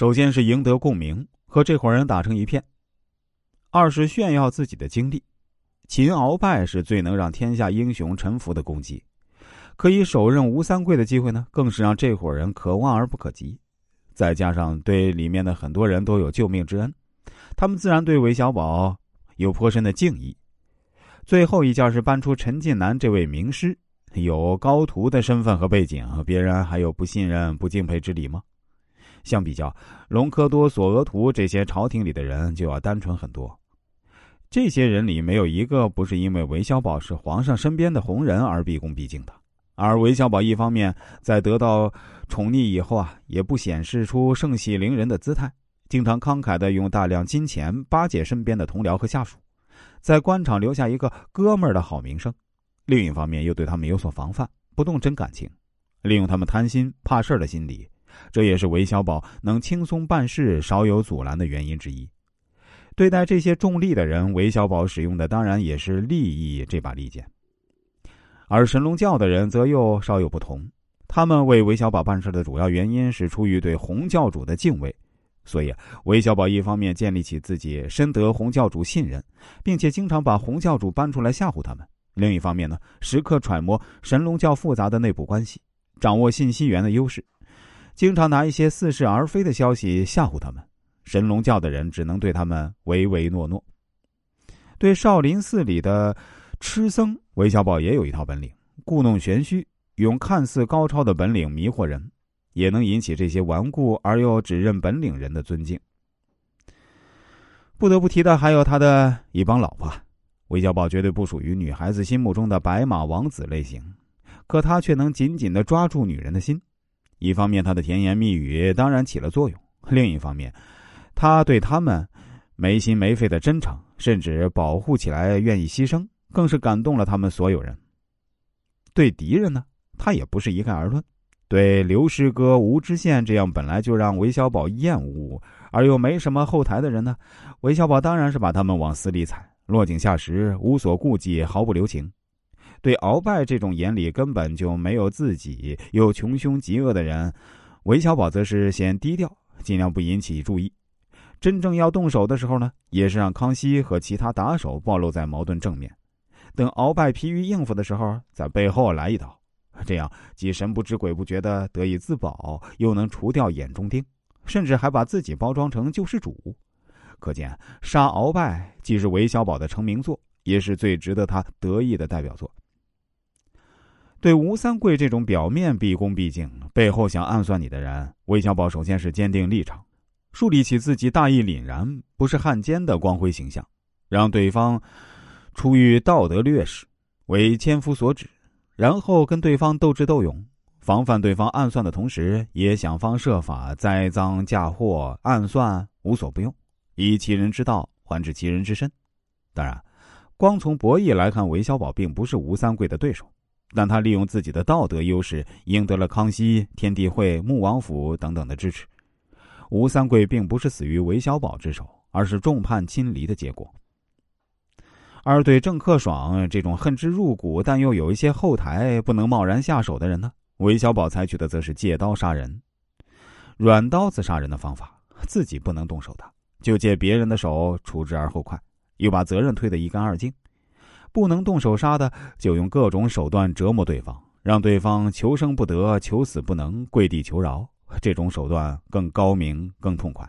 首先是赢得共鸣，和这伙人打成一片；二是炫耀自己的经历。秦鳌拜是最能让天下英雄臣服的功绩，可以手刃吴三桂的机会呢，更是让这伙人可望而不可及。再加上对里面的很多人都有救命之恩，他们自然对韦小宝有颇深的敬意。最后一件是搬出陈近南这位名师，有高徒的身份和背景，别人还有不信任、不敬佩之理吗？相比较隆科多、索额图这些朝廷里的人，就要单纯很多。这些人里没有一个不是因为韦小宝是皇上身边的红人而毕恭毕敬的，而韦小宝一方面在得到宠溺以后啊，也不显示出盛气凌人的姿态，经常慷慨的用大量金钱巴结身边的同僚和下属，在官场留下一个哥们儿的好名声；另一方面又对他们有所防范，不动真感情，利用他们贪心怕事儿的心理，这也是韦小宝能轻松办事、少有阻拦的原因之一。对待这些重利的人，韦小宝使用的当然也是利益这把利剑，而神龙教的人则又稍有不同。他们为韦小宝办事的主要原因是出于对洪教主的敬畏，所以韦小宝一方面建立起自己深得洪教主信任，并且经常把洪教主搬出来吓唬他们；另一方面呢，时刻揣摩神龙教复杂的内部关系，掌握信息源的优势，经常拿一些似是而非的消息吓唬他们。神龙教的人只能对他们唯唯诺诺。对少林寺里的痴僧，韦小宝也有一套本领，故弄玄虚，用看似高超的本领迷惑人，也能引起这些顽固而又只认本领人的尊敬。不得不提的还有他的一帮老婆，韦小宝绝对不属于女孩子心目中的白马王子类型，可他却能紧紧的抓住女人的心。一方面，他的甜言蜜语当然起了作用；另一方面，他对他们没心没肺的真诚，甚至保护起来愿意牺牲，更是感动了他们所有人。对敌人呢，他也不是一概而论。对刘师哥、吴知县这样本来就让韦小宝厌恶而又没什么后台的人呢，韦小宝当然是把他们往死里踩，落井下石，无所顾忌，毫不留情。对鳌拜这种眼里根本就没有自己又穷凶极恶的人，韦小宝则是先低调，尽量不引起注意。真正要动手的时候呢，也是让康熙和其他打手暴露在矛盾正面，等鳌拜疲于应付的时候，在背后来一刀，这样既神不知鬼不觉的得以自保，又能除掉眼中钉，甚至还把自己包装成救世主。可见杀鳌拜既是韦小宝的成名作，也是最值得他得意的代表作。对吴三桂这种表面毕恭毕敬，背后想暗算你的人，韦小宝首先是坚定立场。树立起自己大义凛然、不是汉奸的光辉形象，让对方出于道德劣势，为千夫所指，然后跟对方斗智斗勇，防范对方暗算的同时，也想方设法栽赃嫁祸、暗算无所不用，以其人之道还治其人之身。当然，光从博弈来看，韦小宝并不是吴三桂的对手，但他利用自己的道德优势，赢得了康熙、天地会、穆王府等等的支持。吴三桂并不是死于韦小宝之手，而是众叛亲离的结果。而对郑克爽这种恨之入骨但又有一些后台不能贸然下手的人呢，韦小宝采取的则是借刀杀人，软刀子杀人的方法，自己不能动手的，就借别人的手除之而后快，又把责任推得一干二净；不能动手杀的，就用各种手段折磨对方，让对方求生不得，求死不能，跪地求饶。这种手段更高明、更痛快。